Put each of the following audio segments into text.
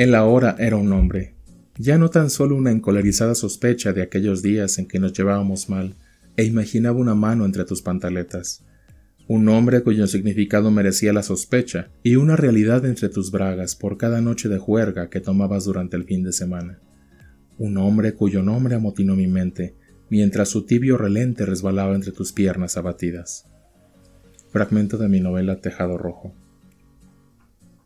Él ahora era un hombre, ya no tan solo una encolerizada sospecha de aquellos días en que nos llevábamos mal, e imaginaba una mano entre tus pantaletas, un hombre cuyo significado merecía la sospecha, y una realidad entre tus bragas por cada noche de juerga que tomabas durante el fin de semana. Un hombre cuyo nombre amotinó mi mente, mientras su tibio relente resbalaba entre tus piernas abatidas. Fragmento de mi novela Tejado Rojo.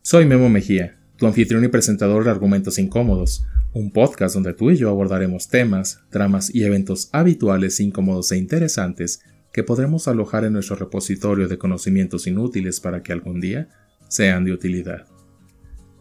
Soy Memo Mejía, tu anfitrión y presentador de Argumentos Incómodos, un podcast donde tú y yo abordaremos temas, tramas y eventos habituales, incómodos e interesantes que podremos alojar en nuestro repositorio de conocimientos inútiles para que algún día sean de utilidad.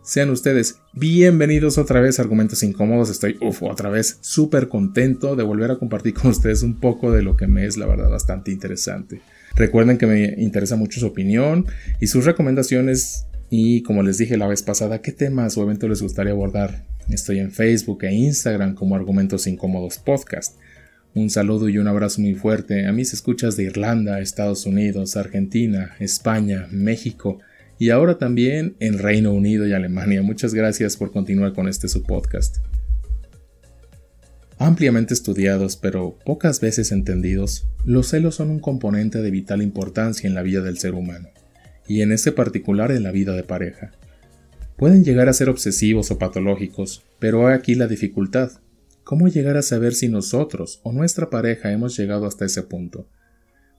Sean ustedes bienvenidos otra vez a Argumentos Incómodos. Estoy, uff, otra vez súper contento de volver a compartir con ustedes un poco de lo que me es, la verdad, bastante interesante. Recuerden que me interesa mucho su opinión y sus recomendaciones y como les dije la vez pasada, qué temas o eventos les gustaría abordar. Estoy en Facebook e Instagram como Argumentos Incómodos Podcast. Un saludo y un abrazo muy fuerte a mis escuchas de Irlanda, Estados Unidos, Argentina, España, México y ahora también en Reino Unido y Alemania. Muchas gracias por continuar con este su podcast. Ampliamente estudiados pero pocas veces entendidos, los celos son un componente de vital importancia en la vida del ser humano, y en este particular en la vida de pareja. Pueden llegar a ser obsesivos o patológicos, pero hay aquí la dificultad. ¿Cómo llegar a saber si nosotros o nuestra pareja hemos llegado hasta ese punto?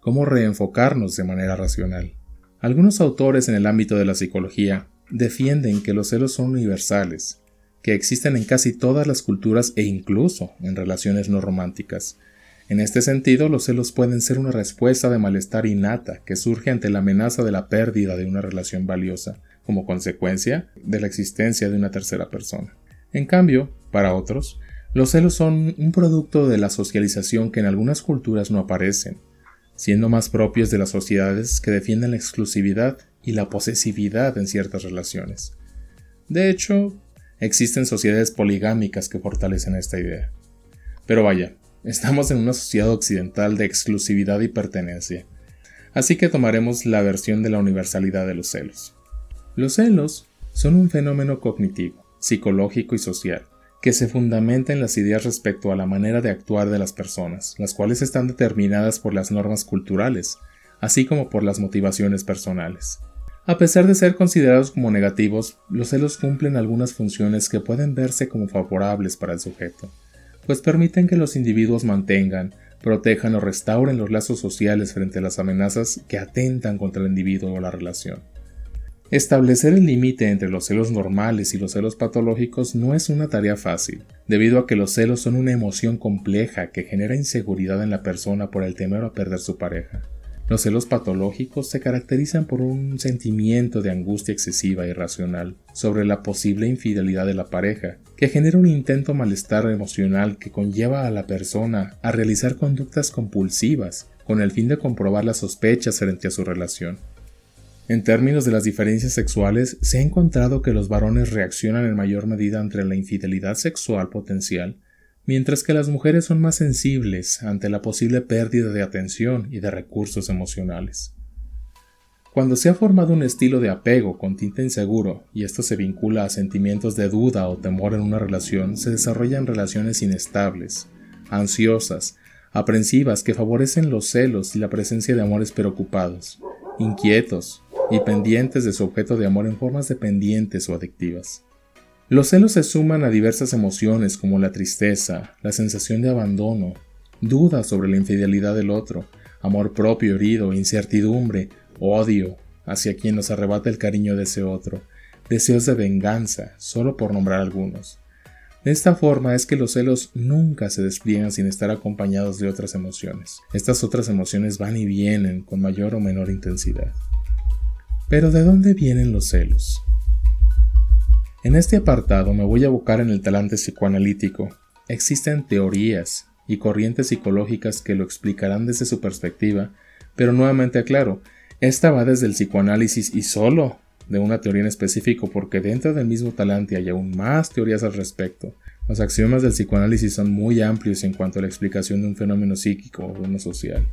¿Cómo reenfocarnos de manera racional? Algunos autores en el ámbito de la psicología defienden que los celos son universales, que existen en casi todas las culturas e incluso en relaciones no románticas. En este sentido, los celos pueden ser una respuesta de malestar innata que surge ante la amenaza de la pérdida de una relación valiosa, como consecuencia de la existencia de una tercera persona. En cambio, para otros, los celos son un producto de la socialización que en algunas culturas no aparecen, siendo más propios de las sociedades que defienden la exclusividad y la posesividad en ciertas relaciones. De hecho, existen sociedades poligámicas que fortalecen esta idea. Pero vaya, estamos en una sociedad occidental de exclusividad y pertenencia, así que tomaremos la versión de la universalidad de los celos. Los celos son un fenómeno cognitivo, psicológico y social que se fundamenta en las ideas respecto a la manera de actuar de las personas, las cuales están determinadas por las normas culturales, así como por las motivaciones personales. A pesar de ser considerados como negativos, los celos cumplen algunas funciones que pueden verse como favorables para el sujeto, pues permiten que los individuos mantengan, protejan o restauren los lazos sociales frente a las amenazas que atentan contra el individuo o la relación. Establecer el límite entre los celos normales y los celos patológicos no es una tarea fácil, debido a que los celos son una emoción compleja que genera inseguridad en la persona por el temor a perder su pareja. Los celos patológicos se caracterizan por un sentimiento de angustia excesiva e irracional sobre la posible infidelidad de la pareja, que genera un intento malestar emocional que conlleva a la persona a realizar conductas compulsivas con el fin de comprobar las sospechas frente a su relación. En términos de las diferencias sexuales, se ha encontrado que los varones reaccionan en mayor medida ante la infidelidad sexual potencial, mientras que las mujeres son más sensibles ante la posible pérdida de atención y de recursos emocionales. Cuando se ha formado un estilo de apego con tinta inseguro y esto se vincula a sentimientos de duda o temor en una relación, se desarrollan relaciones inestables, ansiosas, aprensivas que favorecen los celos y la presencia de amores preocupados, inquietos, y pendientes de su objeto de amor en formas dependientes o adictivas. Los celos se suman a diversas emociones como la tristeza, la sensación de abandono, dudas sobre la infidelidad del otro, amor propio herido, incertidumbre, odio hacia quien nos arrebata el cariño de ese otro, deseos de venganza, solo por nombrar algunos. De esta forma es que los celos nunca se despliegan sin estar acompañados de otras emociones. Estas otras emociones van y vienen con mayor o menor intensidad. Pero ¿de dónde vienen los celos? En este apartado me voy a abocar en el talante psicoanalítico. Existen teorías y corrientes psicológicas que lo explicarán desde su perspectiva, pero nuevamente aclaro, esta va desde el psicoanálisis y solo de una teoría en específico porque dentro del mismo talante hay aún más teorías al respecto. Los axiomas del psicoanálisis son muy amplios en cuanto a la explicación de un fenómeno psíquico o uno social.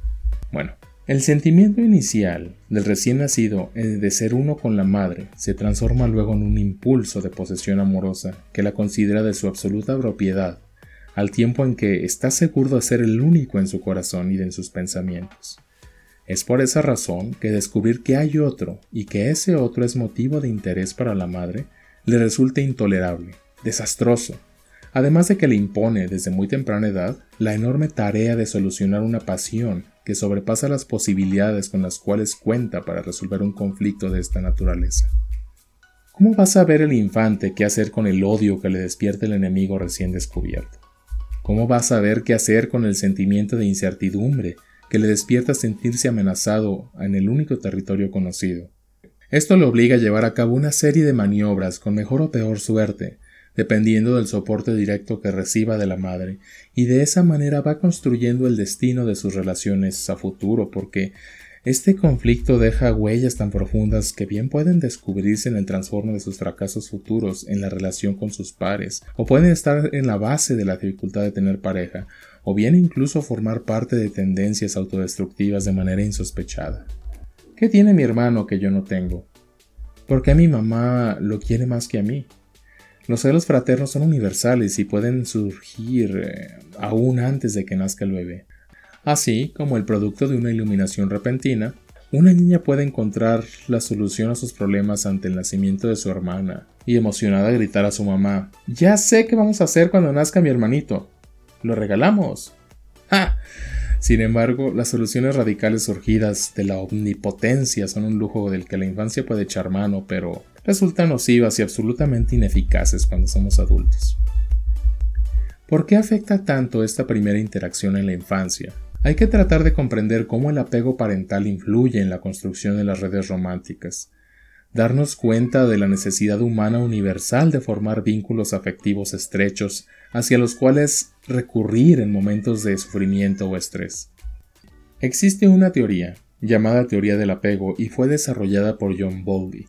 Bueno, El sentimiento inicial del recién nacido de ser uno con la madre se transforma luego en un impulso de posesión amorosa que la considera de su absoluta propiedad, al tiempo en que está seguro de ser el único en su corazón y en sus pensamientos. Es por esa razón que descubrir que hay otro y que ese otro es motivo de interés para la madre le resulta intolerable, desastroso, además de que le impone desde muy temprana edad la enorme tarea de solucionar una pasión que sobrepasa las posibilidades con las cuales cuenta para resolver un conflicto de esta naturaleza. ¿Cómo va a saber el infante qué hacer con el odio que le despierta el enemigo recién descubierto? ¿Cómo va a saber qué hacer con el sentimiento de incertidumbre que le despierta sentirse amenazado en el único territorio conocido? Esto le obliga a llevar a cabo una serie de maniobras con mejor o peor suerte, dependiendo del soporte directo que reciba de la madre, y de esa manera va construyendo el destino de sus relaciones a futuro, porque este conflicto deja huellas tan profundas que bien pueden descubrirse en el transformo de sus fracasos futuros en la relación con sus pares, o pueden estar en la base de la dificultad de tener pareja, o bien incluso formar parte de tendencias autodestructivas de manera insospechada. ¿Qué tiene mi hermano que yo no tengo? ¿Por qué mi mamá lo quiere más que a mí? Los celos fraternos son universales y pueden surgir eh, aún antes de que nazca el bebé. Así como el producto de una iluminación repentina, una niña puede encontrar la solución a sus problemas ante el nacimiento de su hermana y emocionada gritar a su mamá, Ya sé qué vamos a hacer cuando nazca mi hermanito. Lo regalamos. ¡Ja! Sin embargo, las soluciones radicales surgidas de la omnipotencia son un lujo del que la infancia puede echar mano, pero resultan nocivas y absolutamente ineficaces cuando somos adultos. ¿Por qué afecta tanto esta primera interacción en la infancia? Hay que tratar de comprender cómo el apego parental influye en la construcción de las redes románticas, darnos cuenta de la necesidad humana universal de formar vínculos afectivos estrechos hacia los cuales recurrir en momentos de sufrimiento o estrés. Existe una teoría, llamada teoría del apego, y fue desarrollada por John Bowlby,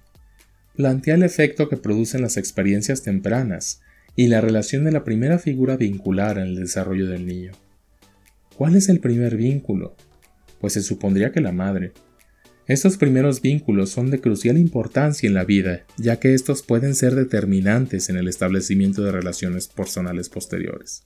plantea el efecto que producen las experiencias tempranas y la relación de la primera figura vincular en el desarrollo del niño. ¿Cuál es el primer vínculo? Pues se supondría que la madre. Estos primeros vínculos son de crucial importancia en la vida, ya que estos pueden ser determinantes en el establecimiento de relaciones personales posteriores.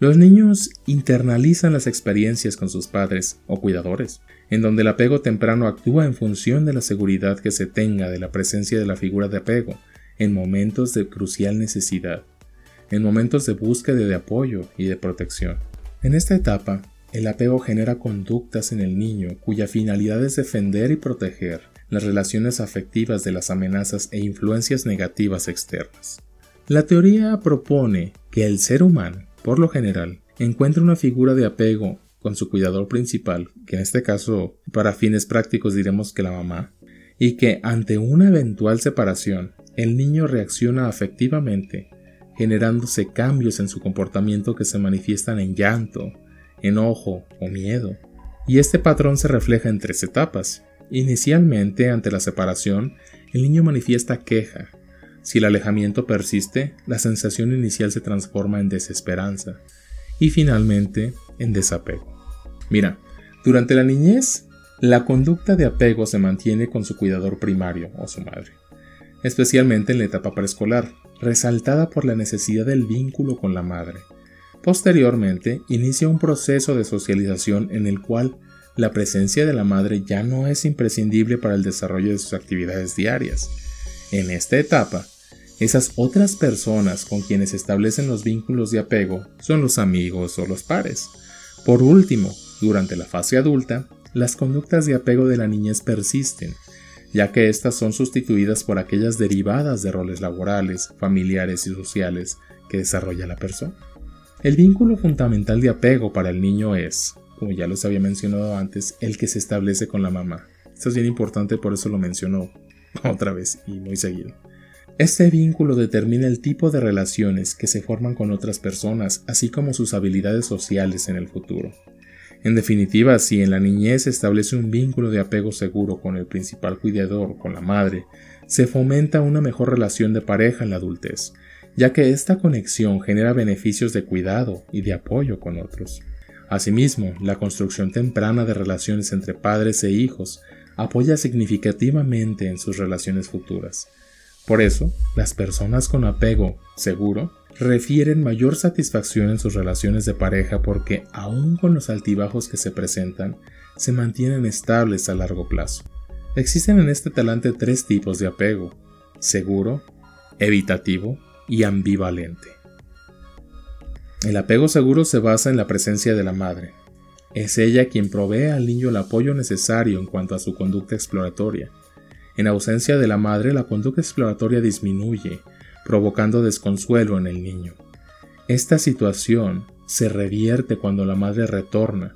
Los niños internalizan las experiencias con sus padres o cuidadores, en donde el apego temprano actúa en función de la seguridad que se tenga de la presencia de la figura de apego en momentos de crucial necesidad, en momentos de búsqueda de apoyo y de protección. En esta etapa, el apego genera conductas en el niño cuya finalidad es defender y proteger las relaciones afectivas de las amenazas e influencias negativas externas. La teoría propone que el ser humano por lo general, encuentra una figura de apego con su cuidador principal, que en este caso, para fines prácticos diremos que la mamá, y que ante una eventual separación, el niño reacciona afectivamente, generándose cambios en su comportamiento que se manifiestan en llanto, enojo o miedo. Y este patrón se refleja en tres etapas. Inicialmente, ante la separación, el niño manifiesta queja, si el alejamiento persiste, la sensación inicial se transforma en desesperanza y finalmente en desapego. Mira, durante la niñez, la conducta de apego se mantiene con su cuidador primario o su madre, especialmente en la etapa preescolar, resaltada por la necesidad del vínculo con la madre. Posteriormente, inicia un proceso de socialización en el cual la presencia de la madre ya no es imprescindible para el desarrollo de sus actividades diarias. En esta etapa, esas otras personas con quienes establecen los vínculos de apego son los amigos o los pares. Por último, durante la fase adulta, las conductas de apego de la niñez persisten, ya que éstas son sustituidas por aquellas derivadas de roles laborales, familiares y sociales que desarrolla la persona. El vínculo fundamental de apego para el niño es, como ya los había mencionado antes, el que se establece con la mamá. Esto es bien importante, por eso lo menciono otra vez y muy seguido. Este vínculo determina el tipo de relaciones que se forman con otras personas, así como sus habilidades sociales en el futuro. En definitiva, si en la niñez se establece un vínculo de apego seguro con el principal cuidador, con la madre, se fomenta una mejor relación de pareja en la adultez, ya que esta conexión genera beneficios de cuidado y de apoyo con otros. Asimismo, la construcción temprana de relaciones entre padres e hijos apoya significativamente en sus relaciones futuras. Por eso, las personas con apego seguro refieren mayor satisfacción en sus relaciones de pareja porque, aun con los altibajos que se presentan, se mantienen estables a largo plazo. Existen en este talante tres tipos de apego, seguro, evitativo y ambivalente. El apego seguro se basa en la presencia de la madre. Es ella quien provee al niño el apoyo necesario en cuanto a su conducta exploratoria. En ausencia de la madre, la conducta exploratoria disminuye, provocando desconsuelo en el niño. Esta situación se revierte cuando la madre retorna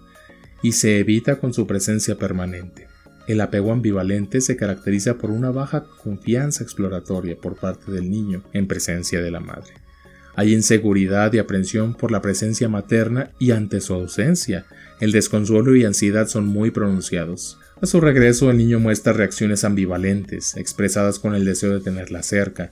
y se evita con su presencia permanente. El apego ambivalente se caracteriza por una baja confianza exploratoria por parte del niño en presencia de la madre. Hay inseguridad y aprensión por la presencia materna y ante su ausencia, el desconsuelo y ansiedad son muy pronunciados. A su regreso el niño muestra reacciones ambivalentes, expresadas con el deseo de tenerla cerca,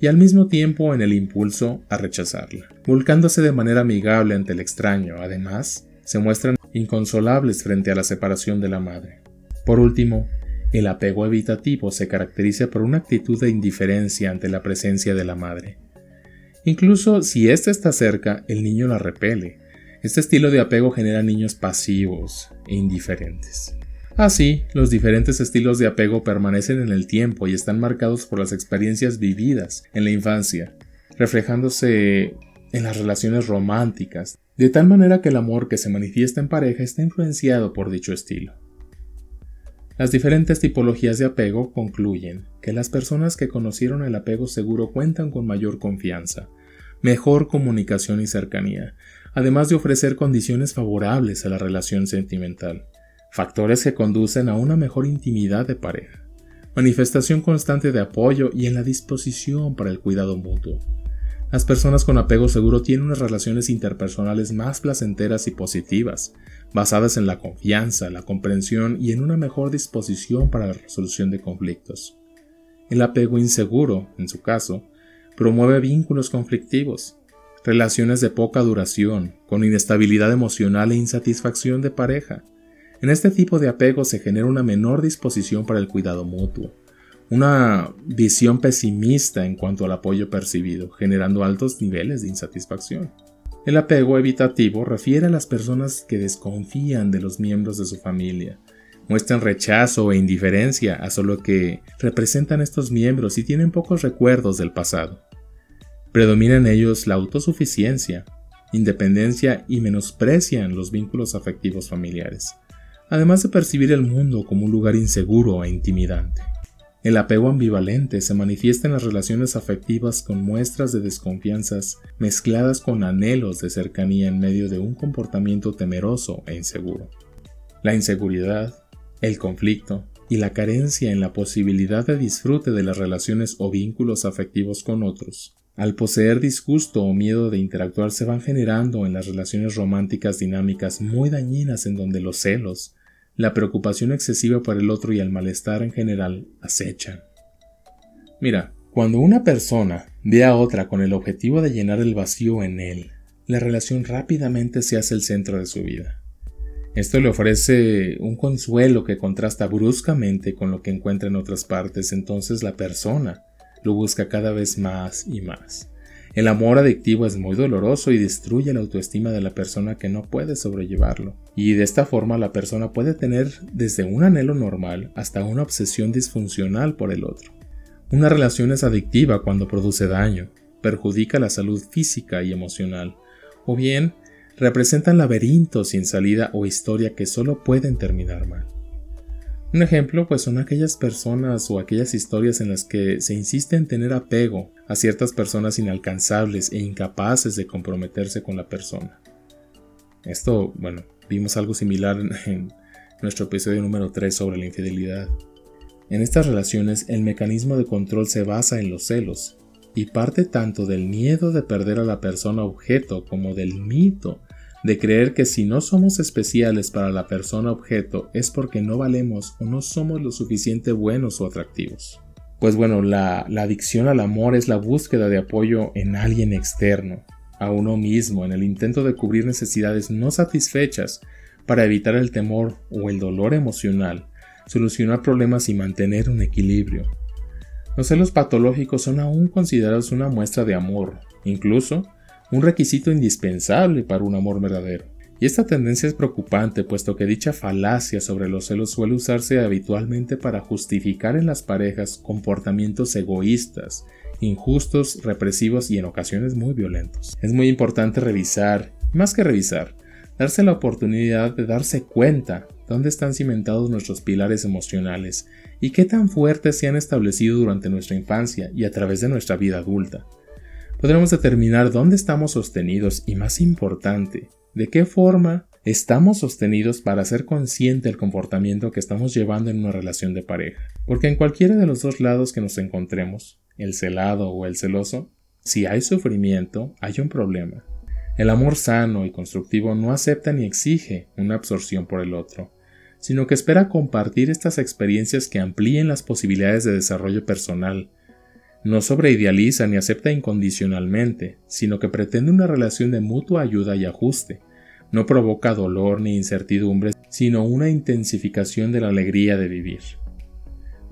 y al mismo tiempo en el impulso a rechazarla, volcándose de manera amigable ante el extraño. Además, se muestran inconsolables frente a la separación de la madre. Por último, el apego evitativo se caracteriza por una actitud de indiferencia ante la presencia de la madre. Incluso si ésta está cerca, el niño la repele. Este estilo de apego genera niños pasivos e indiferentes. Así, los diferentes estilos de apego permanecen en el tiempo y están marcados por las experiencias vividas en la infancia, reflejándose en las relaciones románticas, de tal manera que el amor que se manifiesta en pareja está influenciado por dicho estilo. Las diferentes tipologías de apego concluyen que las personas que conocieron el apego seguro cuentan con mayor confianza, mejor comunicación y cercanía, además de ofrecer condiciones favorables a la relación sentimental, factores que conducen a una mejor intimidad de pareja, manifestación constante de apoyo y en la disposición para el cuidado mutuo. Las personas con apego seguro tienen unas relaciones interpersonales más placenteras y positivas, basadas en la confianza, la comprensión y en una mejor disposición para la resolución de conflictos. El apego inseguro, en su caso, promueve vínculos conflictivos, relaciones de poca duración, con inestabilidad emocional e insatisfacción de pareja. En este tipo de apego se genera una menor disposición para el cuidado mutuo, una visión pesimista en cuanto al apoyo percibido, generando altos niveles de insatisfacción. El apego evitativo refiere a las personas que desconfían de los miembros de su familia, muestran rechazo e indiferencia a solo que representan estos miembros y tienen pocos recuerdos del pasado. Predomina en ellos la autosuficiencia, independencia y menosprecian los vínculos afectivos familiares, además de percibir el mundo como un lugar inseguro e intimidante. El apego ambivalente se manifiesta en las relaciones afectivas con muestras de desconfianzas mezcladas con anhelos de cercanía en medio de un comportamiento temeroso e inseguro. La inseguridad, el conflicto y la carencia en la posibilidad de disfrute de las relaciones o vínculos afectivos con otros. Al poseer disgusto o miedo de interactuar se van generando en las relaciones románticas dinámicas muy dañinas en donde los celos, la preocupación excesiva por el otro y el malestar en general acechan. Mira, cuando una persona ve a otra con el objetivo de llenar el vacío en él, la relación rápidamente se hace el centro de su vida. Esto le ofrece un consuelo que contrasta bruscamente con lo que encuentra en otras partes, entonces la persona lo busca cada vez más y más. El amor adictivo es muy doloroso y destruye la autoestima de la persona que no puede sobrellevarlo. Y de esta forma la persona puede tener desde un anhelo normal hasta una obsesión disfuncional por el otro. Una relación es adictiva cuando produce daño, perjudica la salud física y emocional, o bien representan laberintos sin salida o historia que solo pueden terminar mal. Un ejemplo pues son aquellas personas o aquellas historias en las que se insiste en tener apego a ciertas personas inalcanzables e incapaces de comprometerse con la persona. Esto, bueno, vimos algo similar en nuestro episodio número 3 sobre la infidelidad. En estas relaciones el mecanismo de control se basa en los celos y parte tanto del miedo de perder a la persona objeto como del mito de creer que si no somos especiales para la persona objeto es porque no valemos o no somos lo suficiente buenos o atractivos. Pues bueno, la, adicción al amor es la búsqueda de apoyo en alguien externo, a uno mismo en el intento de cubrir necesidades no satisfechas para evitar el temor o el dolor emocional, solucionar problemas y mantener un equilibrio. Los celos patológicos son aún considerados una muestra de amor, incluso un requisito indispensable para un amor verdadero. Y esta tendencia es preocupante, puesto que dicha falacia sobre los celos suele usarse habitualmente para justificar en las parejas comportamientos egoístas, injustos, represivos y en ocasiones muy violentos. Es muy importante revisar, más que revisar, darse la oportunidad de darse cuenta dónde están cimentados nuestros pilares emocionales y qué tan fuertes se han establecido durante nuestra infancia y a través de nuestra vida adulta. Podremos determinar dónde estamos sostenidos y, más importante, de qué forma estamos sostenidos para ser consciente del comportamiento que estamos llevando en una relación de pareja. Porque en cualquiera de los dos lados que nos encontremos, el celado o el celoso, si hay sufrimiento, hay un problema. El amor sano y constructivo no acepta ni exige una absorción por el otro, sino que espera compartir estas experiencias que amplíen las posibilidades de desarrollo personal. No sobreidealiza ni acepta incondicionalmente, sino que pretende una relación de mutua ayuda y ajuste. No provoca dolor ni incertidumbre, sino una intensificación de la alegría de vivir.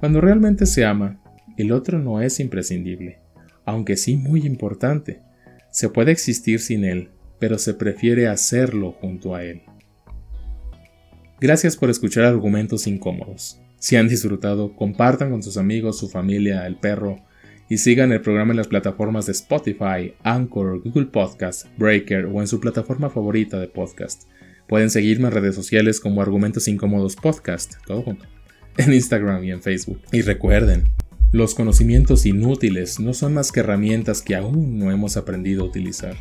Cuando realmente se ama, el otro no es imprescindible, aunque sí muy importante. Se puede existir sin él, pero se prefiere hacerlo junto a él. Gracias por escuchar argumentos incómodos. Si han disfrutado, compartan con sus amigos, su familia, el perro, y sigan el programa en las plataformas de Spotify, Anchor, Google Podcast, Breaker o en su plataforma favorita de podcast. Pueden seguirme en redes sociales como Argumentos Incómodos Podcast, todo junto, en Instagram y en Facebook. Y recuerden, los conocimientos inútiles no son más que herramientas que aún no hemos aprendido a utilizar.